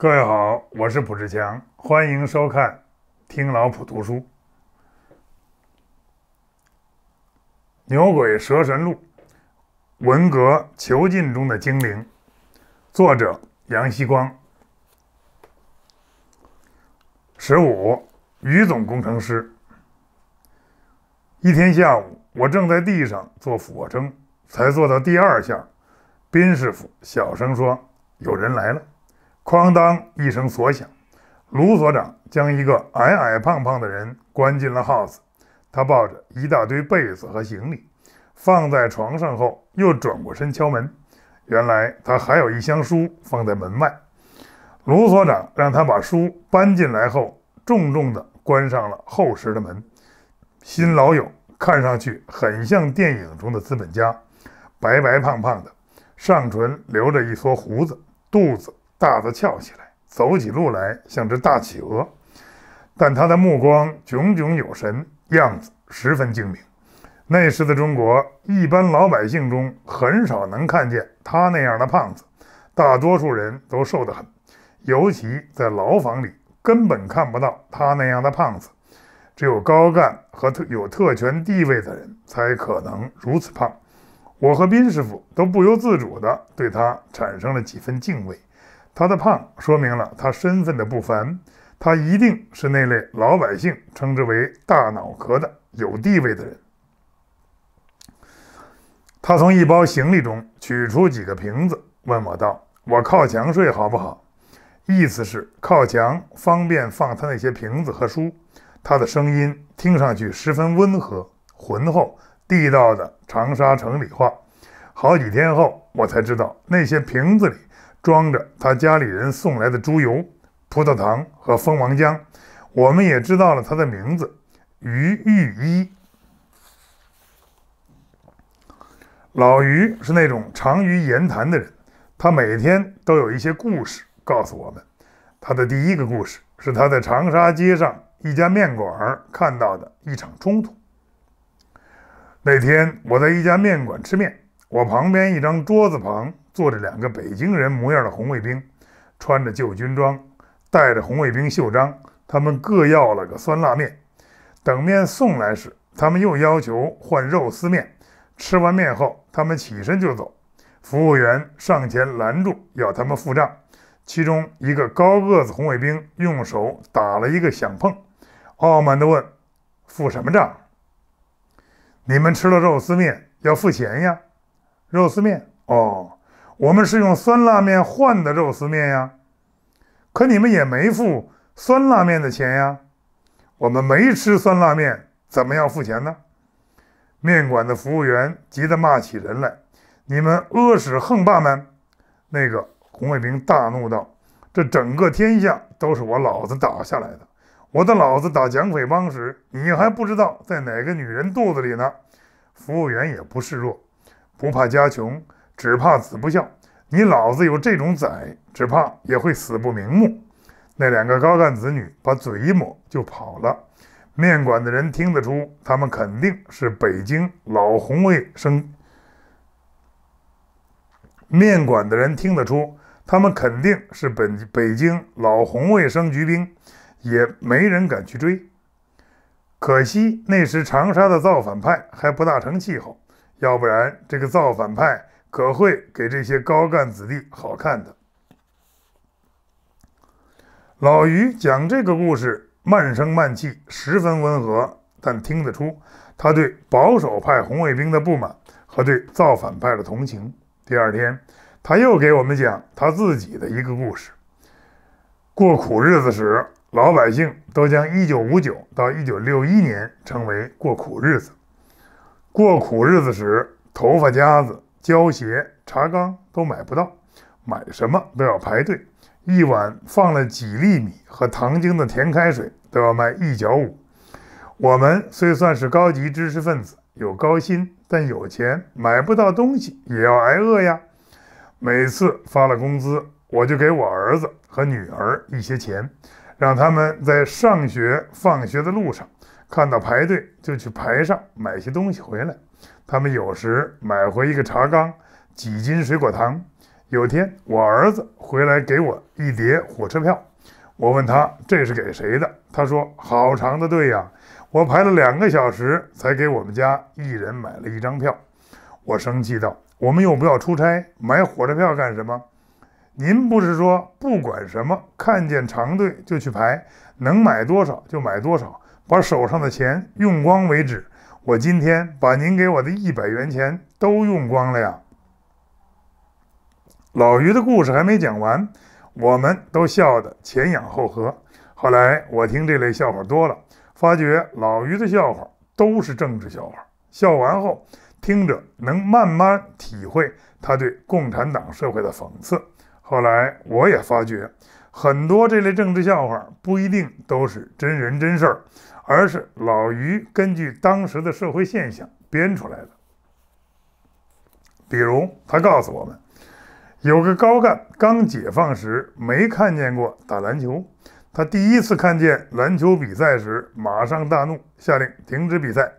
各位好，我是卜志强，欢迎收看《听老普读书》。《牛鬼蛇神录》，文革囚禁中的精灵，作者杨希光。十五，于总工程师。一天下午，我正在地上做俯卧撑，才做到第二下，宾师傅小声说：“有人来了。”哐当一声锁响，卢所长将一个矮矮胖胖的人关进了 house。他抱着一大堆被子和行李，放在床上后，又转过身敲门。原来他还有一箱书放在门外。卢所长让他把书搬进来后，重重地关上了厚实的门。新老友看上去很像电影中的资本家，白白胖胖的，上唇留着一撮胡子，肚子。大的翘起来，走起路来像只大企鹅，但他的目光炯炯有神，样子十分精明。那时的中国，一般老百姓中很少能看见他那样的胖子，大多数人都瘦得很，尤其在牢房里，根本看不到他那样的胖子。只有高干和特有特权地位的人才可能如此胖。我和宾师傅都不由自主地对他产生了几分敬畏。他的胖说明了他身份的不凡，他一定是那类老百姓称之为“大脑壳”的有地位的人。他从一包行李中取出几个瓶子，问我道：“我靠墙睡好不好？”意思是靠墙方便放他那些瓶子和书。他的声音听上去十分温和、浑厚、地道的长沙城里话。好几天后，我才知道那些瓶子里。装着他家里人送来的猪油、葡萄糖和蜂王浆，我们也知道了他的名字于玉一。老于是那种长于言谈的人，他每天都有一些故事告诉我们。他的第一个故事是他在长沙街上一家面馆看到的一场冲突。那天我在一家面馆吃面，我旁边一张桌子旁。坐着两个北京人模样的红卫兵，穿着旧军装，戴着红卫兵袖章。他们各要了个酸辣面。等面送来时，他们又要求换肉丝面。吃完面后，他们起身就走。服务员上前拦住，要他们付账。其中一个高个子红卫兵用手打了一个响碰，傲慢地问：“付什么账？”“你们吃了肉丝面，要付钱呀。”“肉丝面？哦。”我们是用酸辣面换的肉丝面呀，可你们也没付酸辣面的钱呀。我们没吃酸辣面，怎么样付钱呢？面馆的服务员急得骂起人来：“你们阿屎横霸们！”那个红卫兵大怒道：“这整个天下都是我老子打下来的。我的老子打蒋匪帮时，你还不知道在哪个女人肚子里呢。”服务员也不示弱，不怕家穷。只怕子不孝，你老子有这种崽，只怕也会死不瞑目。那两个高干子女把嘴一抹就跑了。面馆的人听得出，他们肯定是北京老红卫生。面馆的人听得出，他们肯定是本北京老红卫生局兵，也没人敢去追。可惜那时长沙的造反派还不大成气候，要不然这个造反派。可会给这些高干子弟好看的。老于讲这个故事，慢声慢气，十分温和，但听得出他对保守派红卫兵的不满和对造反派的同情。第二天，他又给我们讲他自己的一个故事。过苦日子时，老百姓都将1959到1961年称为过苦日子。过苦日子时，头发夹子。胶鞋、茶缸都买不到，买什么都要排队。一碗放了几粒米和糖精的甜开水都要卖一角五。我们虽算是高级知识分子，有高薪，但有钱买不到东西，也要挨饿呀。每次发了工资，我就给我儿子和女儿一些钱，让他们在上学、放学的路上看到排队就去排上买些东西回来。他们有时买回一个茶缸、几斤水果糖，有天我儿子回来给我一叠火车票，我问他这是给谁的，他说好长的队呀，我排了两个小时才给我们家一人买了一张票。我生气道：“我们又不要出差，买火车票干什么？您不是说不管什么，看见长队就去排，能买多少就买多少，把手上的钱用光为止。我今天把您给我的一百元钱都用光了呀。”老于的故事还没讲完，我们都笑得前仰后合。后来我听这类笑话多了，发觉老于的笑话都是政治笑话。笑完后，听着能慢慢体会他对共产党社会的讽刺。后来我也发觉，很多这类政治笑话不一定都是真人真事儿，而是老于根据当时的社会现象编出来的。比如，他告诉我们。有个高干刚解放时没看见过打篮球，他第一次看见篮球比赛时，马上大怒，下令停止比赛，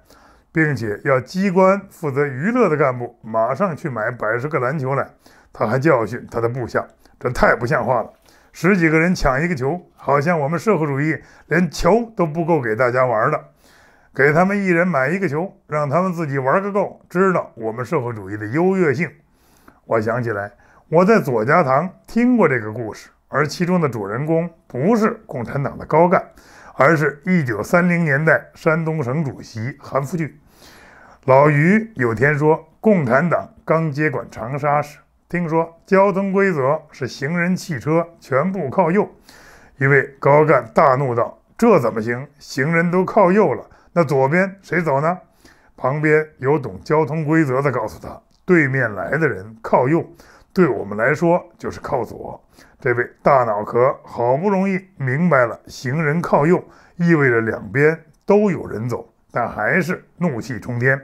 并且要机关负责娱乐的干部马上去买百十个篮球来。他还教训他的部下：“这太不像话了！十几个人抢一个球，好像我们社会主义连球都不够给大家玩的。给他们一人买一个球，让他们自己玩个够，知道我们社会主义的优越性。”我想起来。我在左家塘听过这个故事，而其中的主人公不是共产党的高干，而是一九三零年代山东省主席韩复榘。老于有天说，共产党刚接管长沙时，听说交通规则是行人、汽车全部靠右。一位高干大怒道：“这怎么行？行人都靠右了，那左边谁走呢？”旁边有懂交通规则的告诉他：“对面来的人靠右。”对我们来说就是靠左。这位大脑壳好不容易明白了，行人靠右意味着两边都有人走，但还是怒气冲天。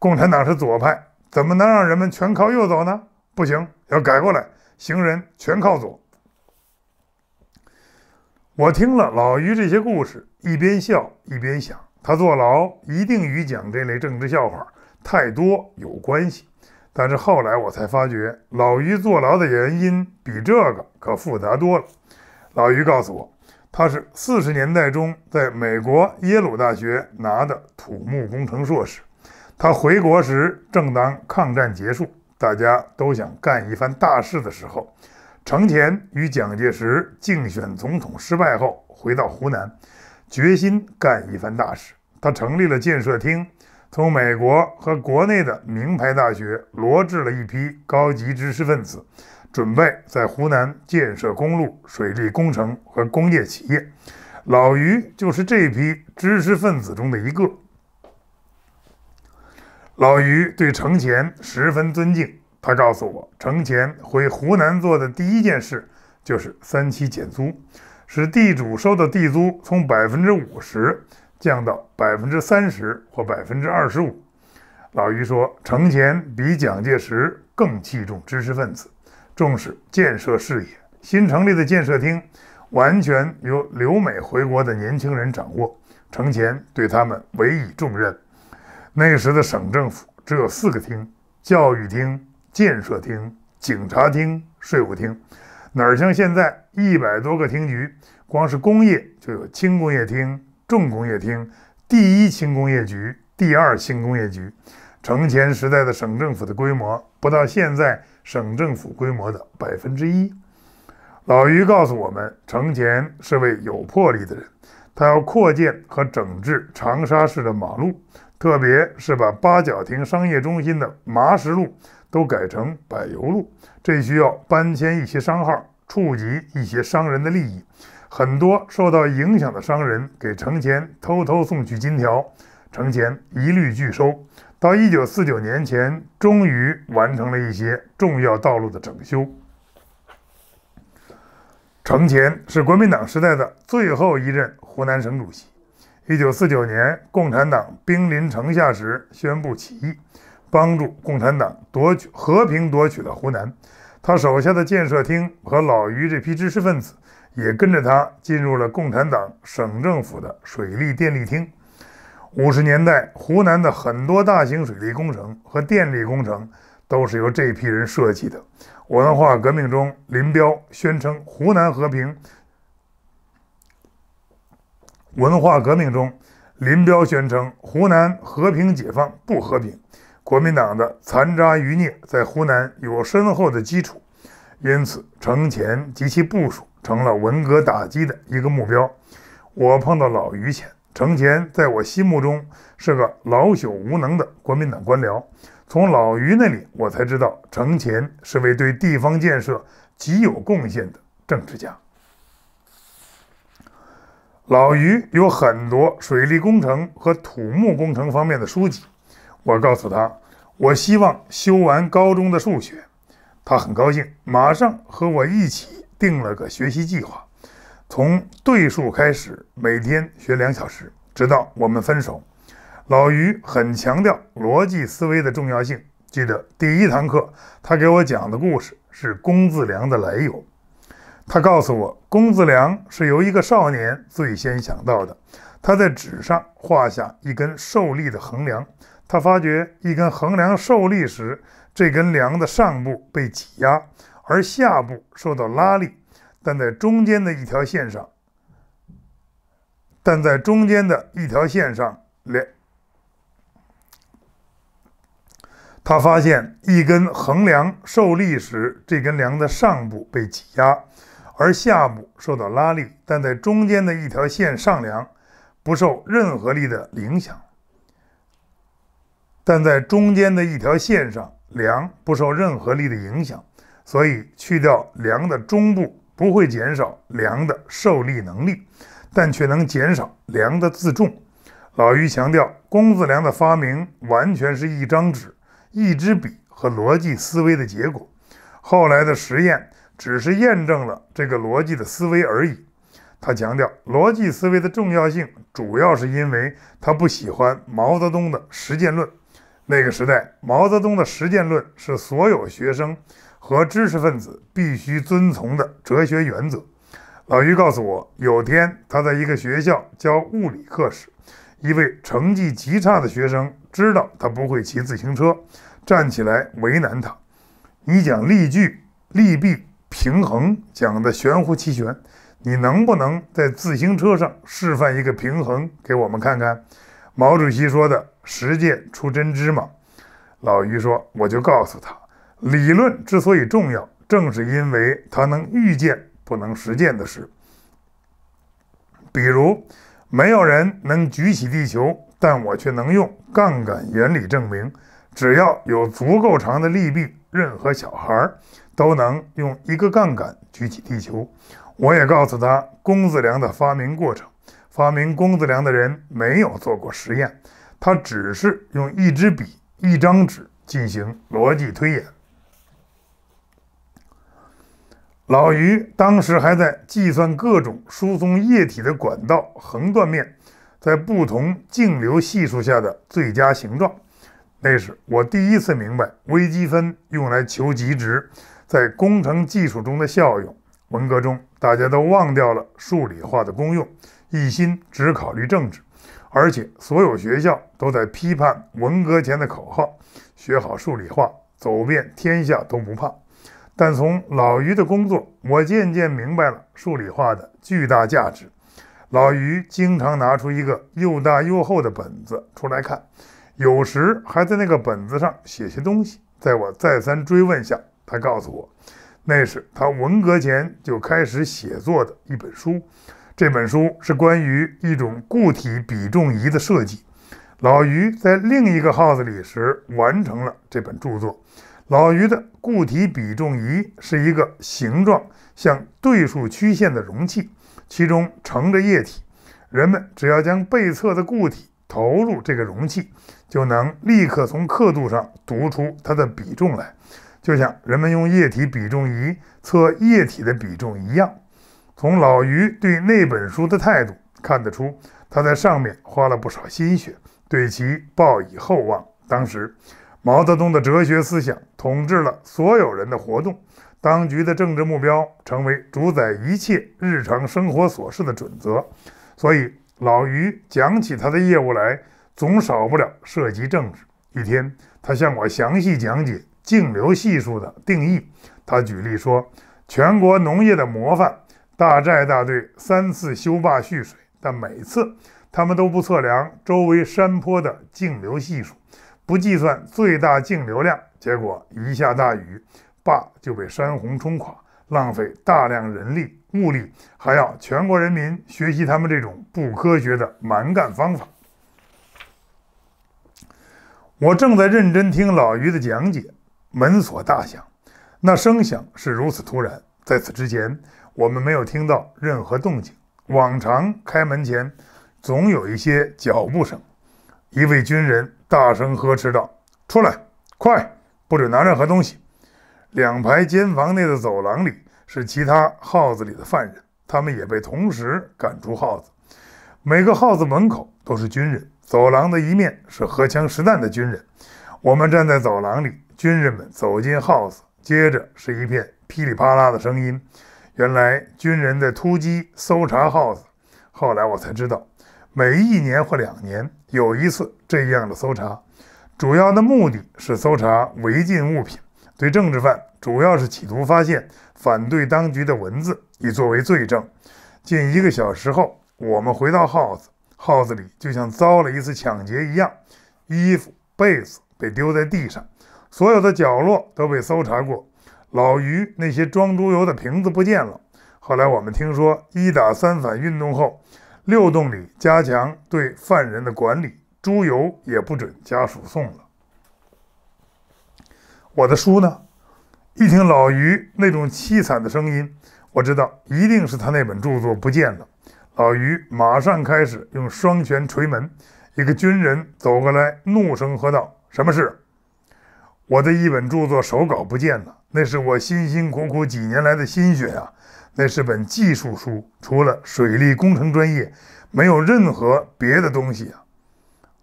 共产党是左派，怎么能让人们全靠右走呢？不行，要改过来，行人全靠左。我听了老于这些故事，一边笑一边想，他坐牢一定与讲这类政治笑话太多有关系。但是后来我才发觉，老于坐牢的原因比这个可复杂多了。老于告诉我，他是四十年代中在美国耶鲁大学拿的土木工程硕士。他回国时，正当抗战结束，大家都想干一番大事的时候，程潜与蒋介石竞选总统失败后，回到湖南，决心干一番大事。他成立了建设厅。从美国和国内的名牌大学罗致了一批高级知识分子，准备在湖南建设公路、水利工程和工业企业。老于就是这批知识分子中的一个。老于对程潜十分尊敬，他告诉我，程潜回湖南做的第一件事就是三期减租，使地主收的地租从百分之五十。降到百分之三十或百分之二十五。老于说，程潜比蒋介石更器重知识分子，重视建设事业。新成立的建设厅完全由留美回国的年轻人掌握，程潜对他们委以重任。那时的省政府只有四个厅：教育厅、建设厅、警察厅、税务厅，哪像现在一百多个厅局，光是工业就有轻工业厅。重工业厅、第一轻工业局、第二轻工业局，程潜时代的省政府的规模不到现在省政府规模的百分之一。老于告诉我们，程潜是位有魄力的人，他要扩建和整治长沙市的马路，特别是把八角亭商业中心的麻石路都改成柏油路，这需要搬迁一些商号，触及一些商人的利益。很多受到影响的商人给程潜偷偷送去金条，程潜一律拒收。到一九四九年前，终于完成了一些重要道路的整修。程潜是国民党时代的最后一任湖南省主席。一九四九年，共产党兵临城下时，宣布起义，帮助共产党夺取和平夺取了湖南。他手下的建设厅和老于这批知识分子。也跟着他进入了共产党省政府的水利电力厅。五十年代，湖南的很多大型水利工程和电力工程都是由这批人设计的。文化革命中，林彪宣称湖南和平。文化革命中，林彪宣称湖南和平解放不和平。国民党的残渣余孽在湖南有深厚的基础，因此程潜及其部属成了文革打击的一个目标。我碰到老于前，程潜在我心目中是个老朽无能的国民党官僚。从老于那里，我才知道程潜是位对地方建设极有贡献的政治家。老于有很多水利工程和土木工程方面的书籍。我告诉他，我希望修完高中的数学。他很高兴，马上和我一起定了个学习计划，从对数开始，每天学两小时，直到我们分手。老于很强调逻辑思维的重要性。记得第一堂课，他给我讲的故事是工字梁的来由。他告诉我，工字梁是由一个少年最先想到的。他在纸上画下一根受力的横梁，他发觉一根横梁受力时，这根梁的上部被挤压，而下部受到拉力，但在中间的一条线上，但在中间的一条线上连。他发现一根横梁受力时，这根梁的上部被挤压，而下部受到拉力，但在中间的一条线上梁不受任何力的影响。但在中间的一条线上，梁不受任何力的影响，所以去掉梁的中部不会减少梁的受力能力，但却能减少梁的自重。老于强调，工字梁的发明完全是一张纸。一支笔和逻辑思维的结果，后来的实验只是验证了这个逻辑的思维而已。他强调逻辑思维的重要性，主要是因为他不喜欢毛泽东的实践论。那个时代，毛泽东的实践论是所有学生和知识分子必须遵从的哲学原则。老于告诉我，有天他在一个学校教物理课时，一位成绩极差的学生知道他不会骑自行车，站起来为难他：“你讲例句，利弊、平衡讲的玄乎其玄，你能不能在自行车上示范一个平衡给我们看看？”毛主席说的“实践出真知”嘛。老于说：“我就告诉他，理论之所以重要，正是因为它能预见不能实践的事，比如。”没有人能举起地球，但我却能用杠杆原理证明，只要有足够长的力臂，任何小孩都能用一个杠杆举起地球。我也告诉他工字梁的发明过程。发明工字梁的人没有做过实验，他只是用一支笔、一张纸进行逻辑推演。老于当时还在计算各种输送液体的管道横断面在不同径流系数下的最佳形状。那是我第一次明白微积分用来求极值在工程技术中的效用。文革中，大家都忘掉了数理化的功用，一心只考虑政治，而且所有学校都在批判文革前的口号：学好数理化，走遍天下都不怕。但从老于的工作，我渐渐明白了数理化的巨大价值。老于经常拿出一个又大又厚的本子出来看，有时还在那个本子上写些东西。在我再三追问下，他告诉我，那是他文革前就开始写作的一本书。这本书是关于一种固体比重仪的设计。老于在另一个号子里时完成了这本著作。老于的固体比重仪是一个形状像对数曲线的容器，其中盛着液体。人们只要将被测的固体投入这个容器，就能立刻从刻度上读出它的比重来，就像人们用液体比重仪测液体的比重一样。从老于对那本书的态度看得出，他在上面花了不少心血，对其抱以厚望。当时。毛泽东的哲学思想统治了所有人的活动，当局的政治目标成为主宰一切日常生活琐事的准则。所以，老于讲起他的业务来，总少不了涉及政治。一天，他向我详细讲解径流系数的定义。他举例说，全国农业的模范大寨大队三次修坝蓄水，但每次他们都不测量周围山坡的径流系数，不计算最大径流量，结果一下大雨，坝就被山洪冲垮，浪费大量人力物力，还要全国人民学习他们这种不科学的蛮干方法。我正在认真听老于的讲解，门锁大响，那声响是如此突然。在此之前，我们没有听到任何动静。往常开门前，总有一些脚步声。一位军人大声呵斥道：“出来，快，不准拿任何东西。”两排监房内的走廊里是其他号子里的犯人，他们也被同时赶出号子。每个号子门口都是军人。走廊的一面是荷枪实弹的军人，我们站在走廊里，军人们走进 house，接着是一片噼里啪啦的声音。原来军人在突击搜查 house。后来我才知道，每一年或两年有一次这样的搜查，主要的目的是搜查违禁物品。对政治犯，主要是企图发现反对当局的文字，以作为罪证。近一个小时后，我们回到 house。号子里就像遭了一次抢劫一样，衣服、被子被丢在地上，所有的角落都被搜查过。老于那些装猪油的瓶子不见了。后来我们听说，一打三反运动后，六栋里加强对犯人的管理，猪油也不准家属送了。我的书呢？一听老于那种凄惨的声音，我知道一定是他那本著作不见了。老于马上开始用双拳捶门，一个军人走过来，怒声喝道：“什么事？”我的一本著作手稿不见了，那是我辛辛苦苦几年来的心血啊！那是本技术书，除了水利工程专业，没有任何别的东西啊！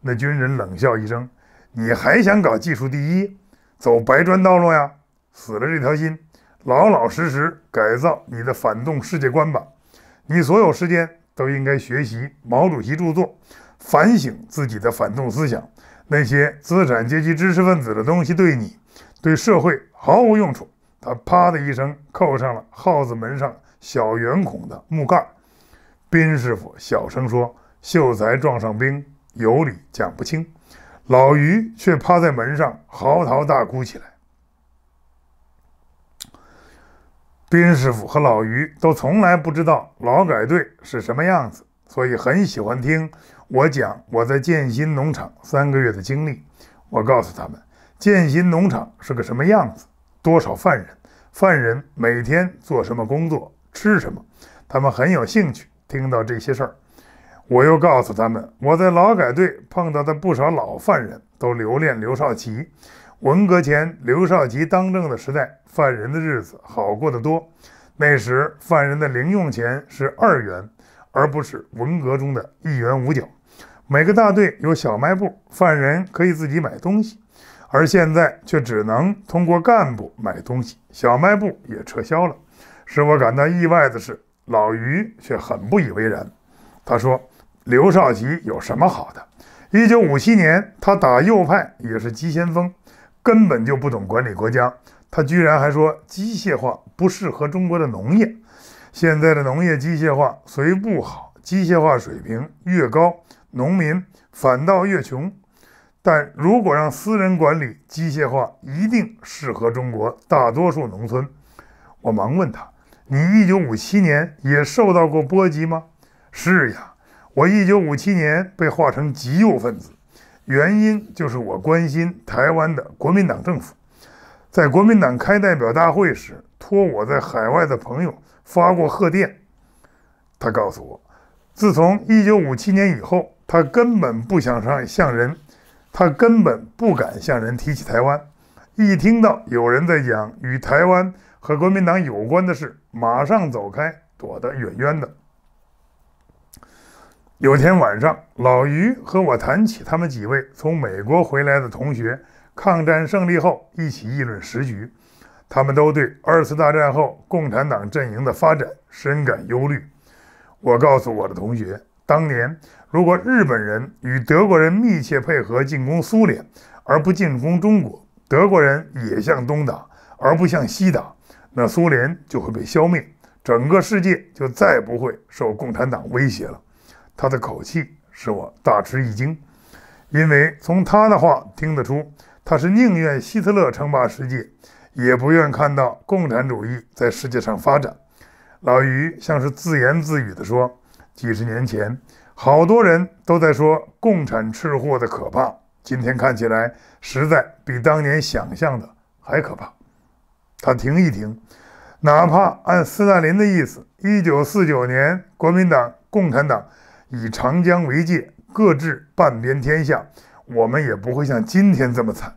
那军人冷笑一声：“你还想搞技术第一，走白砖道路呀？死了这条心，老老实实改造你的反动世界观吧！你所有时间。”都应该学习毛主席著作，反省自己的反动思想。那些资产阶级知识分子的东西对你、对社会毫无用处。他啪的一声扣上了耗子门上小圆孔的木盖。宾师傅小声说：“秀才撞上兵，有理讲不清。”老于却趴在门上嚎啕大哭起来。宾师傅和老于都从来不知道劳改队是什么样子，所以很喜欢听我讲我在建新农场三个月的经历。我告诉他们，建新农场是个什么样子，多少犯人，犯人每天做什么工作，吃什么，他们很有兴趣听到这些事儿。我又告诉他们，我在劳改队碰到的不少老犯人都留恋刘少奇。文革前，刘少奇当政的时代，犯人的日子好过得多。那时，犯人的零用钱是二元，而不是文革中的一元五角。每个大队有小卖部，犯人可以自己买东西。而现在却只能通过干部买东西，小卖部也撤销了。使我感到意外的是，老于却很不以为然。他说：“刘少奇有什么好的？一九五七年，他打右派也是急先锋。”根本就不懂管理国家，他居然还说机械化不适合中国的农业。现在的农业机械化虽不好，机械化水平越高，农民反倒越穷。但如果让私人管理，机械化一定适合中国大多数农村。我忙问他：“你一九五七年也受到过波及吗？”“是呀，我一九五七年被划成极右分子。”原因就是我关心台湾的国民党政府，在国民党开代表大会时，托我在海外的朋友发过贺电。他告诉我，自从1957年以后，他根本不想上向人，他根本不敢向人提起台湾。一听到有人在讲与台湾和国民党有关的事，马上走开，躲得远远的。有天晚上，老于和我谈起他们几位从美国回来的同学抗战胜利后一起议论时局。他们都对二次大战后共产党阵营的发展深感忧虑。我告诉我的同学，当年如果日本人与德国人密切配合进攻苏联，而不进攻中国，德国人也向东打，而不向西打，那苏联就会被消灭，整个世界就再不会受共产党威胁了。他的口气使我大吃一惊，因为从他的话听得出，他是宁愿希特勒称霸世界，也不愿看到共产主义在世界上发展。老于像是自言自语地说：“几十年前，好多人都在说共产吃货的可怕，今天看起来，实在比当年想象的还可怕。”他停一停，哪怕按斯大林的意思，一九四九年，国民党、共产党。以长江为界，各治半边天下，我们也不会像今天这么惨。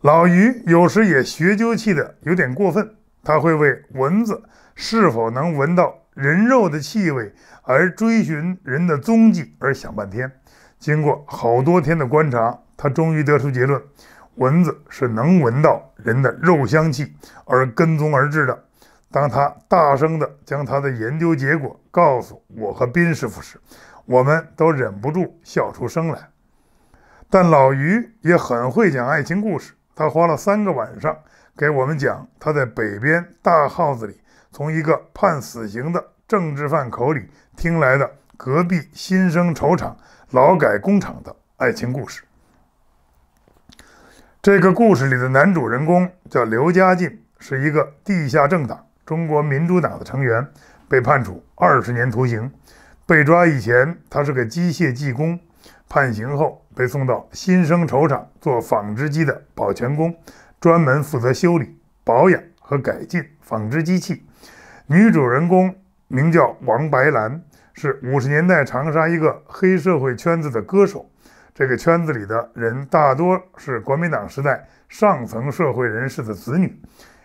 老于有时也学究气的有点过分，他会为蚊子是否能闻到人肉的气味而追寻人的踪迹而想半天。经过好多天的观察，他终于得出结论：蚊子是能闻到人的肉香气而跟踪而至的。当他大声地将他的研究结果告诉我和宾师傅时，我们都忍不住笑出声来。但老于也很会讲爱情故事，他花了三个晚上给我们讲他在北边大耗子里从一个判死刑的政治犯口里听来的隔壁新生绸厂劳改工厂的爱情故事。这个故事里的男主人公叫刘家进，是一个地下政党。中国民主党的成员被判处二十年徒刑。被抓以前，他是个机械技工；判刑后，被送到新生绸厂做纺织机的保全工，专门负责修理、保养和改进纺织机器。女主人公名叫王白兰，是五十年代长沙一个黑社会圈子的歌手。这个圈子里的人大多是国民党时代上层社会人士的子女。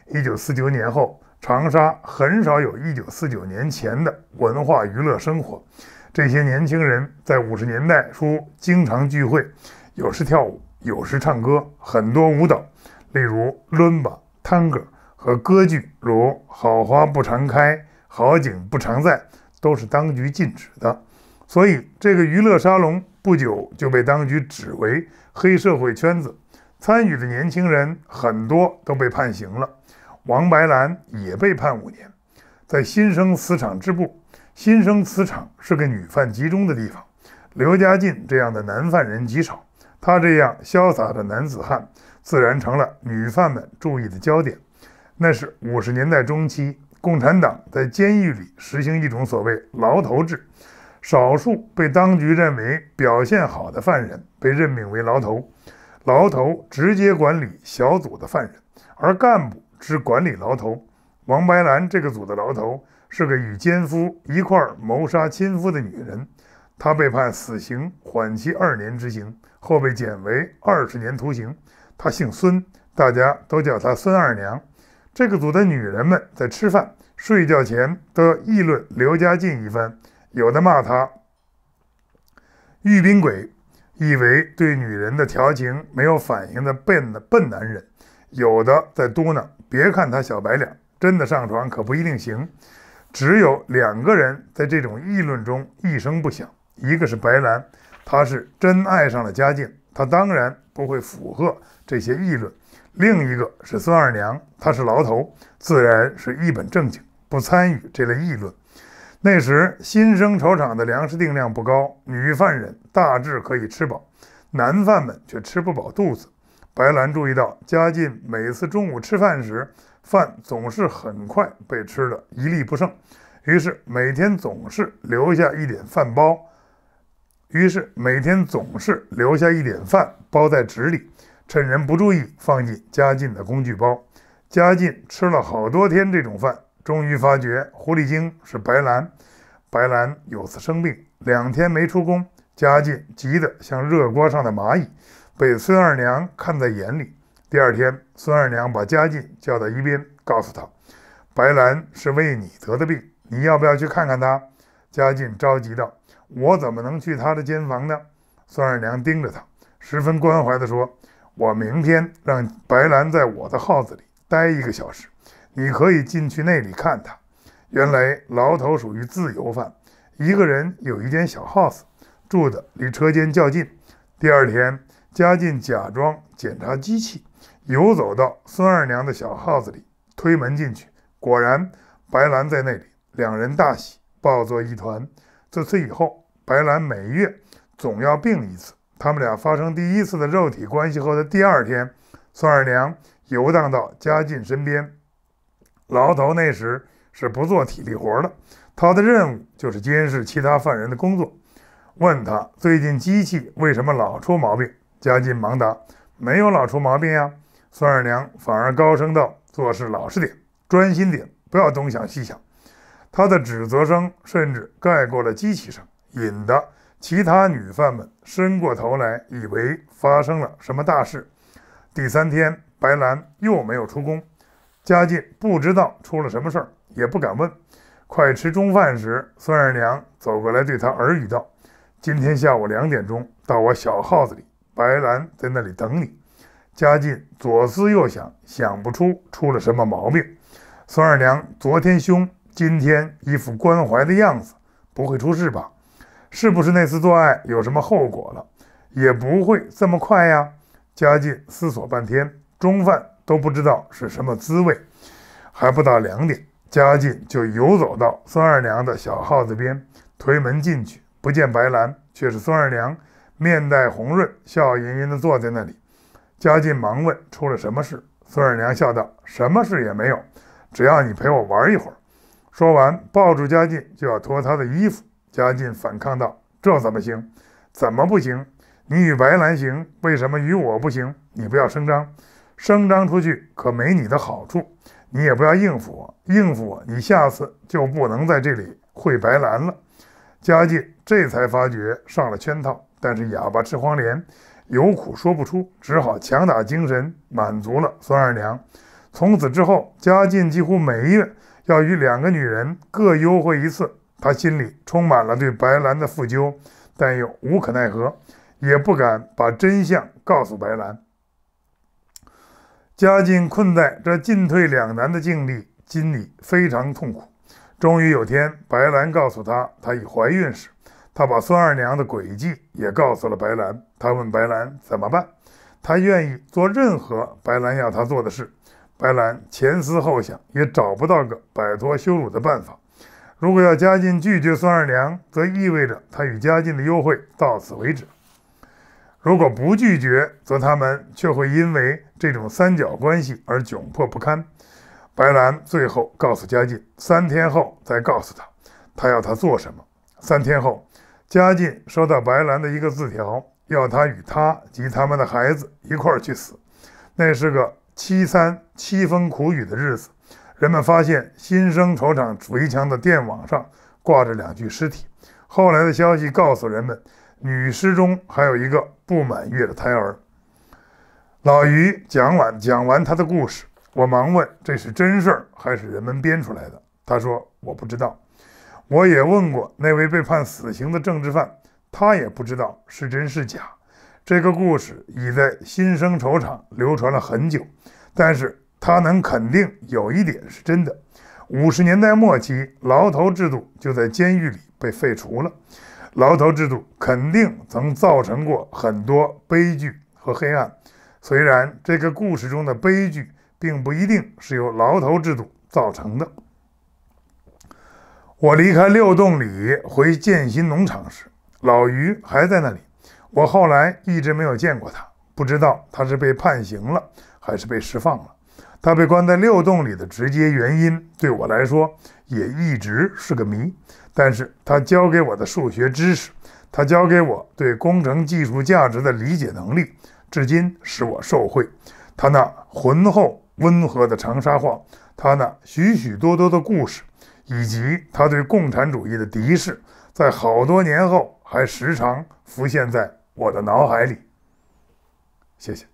一九四九年后。长沙很少有一九四九年前的文化娱乐生活。这些年轻人在五十年代初经常聚会，有时跳舞，有时唱歌，很多舞蹈，例如伦巴、探戈和歌剧，如《好花不常开，好景不常在》，都是当局禁止的。所以，这个娱乐沙龙不久就被当局指为黑社会圈子。参与的年轻人很多都被判刑了。王白兰也被判五年，在新生磁场支部。新生磁场是个女犯集中的地方，刘家进这样的男犯人极少。他这样潇洒的男子汉，自然成了女犯们注意的焦点。那是五十年代中期，共产党在监狱里实行一种所谓“牢头制”，少数被当局认为表现好的犯人被任命为牢头，牢头直接管理小组的犯人，而干部。之管理牢头，王白兰这个组的牢头是个与奸夫一块谋杀亲夫的女人，她被判死刑缓期二年执行，后被减为二十年徒刑。她姓孙，大家都叫她孙二娘。这个组的女人们在吃饭、睡觉前都要议论刘家进一番，有的骂他“玉宾鬼”，以为对女人的调情没有反应的笨的笨男人；有的在嘟囔。别看他小白脸，真的上床可不一定行。只有两个人在这种议论中一声不响，一个是白兰，他是真爱上了嘉靖，他当然不会附和这些议论；另一个是孙二娘，她是牢头，自然是一本正经，不参与这类议论。那时新生绸厂的粮食定量不高，女犯人大致可以吃饱，男犯们却吃不饱肚子。白兰注意到，嘉靖每次中午吃饭时，饭总是很快被吃的一粒不剩，于是每天总是留下一点饭包，于是每天总是留下一点饭包在纸里，趁人不注意放进嘉靖的工具包。嘉靖吃了好多天这种饭，终于发觉狐狸精是白兰。白兰有次生病，两天没出宫，嘉靖急得像热锅上的蚂蚁。被孙二娘看在眼里。第二天，孙二娘把嘉靖叫到一边，告诉他：“白兰是为你得的病，你要不要去看看她？”嘉靖着急道：“我怎么能去她的监房呢？”孙二娘盯着他，十分关怀地说：“我明天让白兰在我的号子里待一个小时，你可以进去那里看她。”原来牢头属于自由犯，一个人有一间小 house，住的离车间较近。第二天。嘉靖假装检查机器，游走到孙二娘的小号子里，推门进去，果然白兰在那里，两人大喜，抱作一团。自此以后，白兰每月总要病一次。他们俩发生第一次的肉体关系后的第二天，孙二娘游荡到嘉靖身边。牢头那时是不做体力活的，他的任务就是监视其他犯人的工作。问他最近机器为什么老出毛病？嘉靖忙答：“没有老出毛病呀。”孙二娘反而高声道：“做事老实点，专心点，不要东想西想。”他的指责声甚至盖过了机器声，引得其他女犯们伸过头来，以为发生了什么大事。第三天，白兰又没有出宫，嘉靖不知道出了什么事儿，也不敢问。快吃中饭时，孙二娘走过来对他耳语道：“今天下午两点钟到我小号子里。”白兰在那里等你。嘉靖左思右想，想不出出了什么毛病。孙二娘昨天凶，今天一副关怀的样子，不会出事吧？是不是那次做爱有什么后果了？也不会这么快呀。嘉靖思索半天，中饭都不知道是什么滋味。还不到两点，嘉靖就游走到孙二娘的小号子边，推门进去，不见白兰，却是孙二娘。面带红润，笑吟吟地坐在那里。嘉靖忙问：“出了什么事？”孙二娘笑道：“什么事也没有，只要你陪我玩一会儿。”说完，抱住嘉靖就要脱他的衣服。嘉靖反抗道：“这怎么行？怎么不行？你与白兰行，为什么与我不行？你不要声张，声张出去可没你的好处。你也不要应付我，应付我，你下次就不能在这里会白兰了。”嘉靖这才发觉上了圈套。但是哑巴吃黄连，有苦说不出，只好强打精神，满足了孙二娘。从此之后，嘉靖几乎每月要与两个女人各幽会一次。他心里充满了对白兰的负疚，但又无可奈何，也不敢把真相告诉白兰。嘉靖困在这进退两难的境地，心里非常痛苦。终于有天，白兰告诉他，她已怀孕时。他把孙二娘的诡计也告诉了白兰。他问白兰怎么办，他愿意做任何白兰要他做的事。白兰前思后想，也找不到个摆脱羞辱的办法。如果要嘉靖拒绝孙二娘，则意味着他与嘉靖的幽会到此为止；如果不拒绝，则他们却会因为这种三角关系而窘迫不堪。白兰最后告诉嘉靖，三天后再告诉他，他要他做什么。三天后。嘉靖收到白兰的一个字条，要他与他及他们的孩子一块儿去死。那是个凄惨、凄风苦雨的日子。人们发现新生绸厂围墙的电网上挂着两具尸体。后来的消息告诉人们，女尸中还有一个不满月的胎儿。老于讲完讲完他的故事，我忙问：“这是真事儿还是人们编出来的？”他说：“我不知道。”我也问过那位被判死刑的政治犯，他也不知道是真是假。这个故事已在新生绸厂流传了很久，但是他能肯定有一点是真的：五十年代末期，牢头制度就在监狱里被废除了。牢头制度肯定曾造成过很多悲剧和黑暗，虽然这个故事中的悲剧并不一定是由牢头制度造成的。我离开六洞里回建新农场时，老于还在那里。我后来一直没有见过他，不知道他是被判刑了还是被释放了。他被关在六洞里的直接原因，对我来说也一直是个谜。但是他教给我的数学知识，他教给我对工程技术价值的理解能力，至今使我受惠。他那浑厚温和的长沙话，他那许许多多的故事。以及他对共产主义的敌视，在好多年后还时常浮现在我的脑海里。谢谢。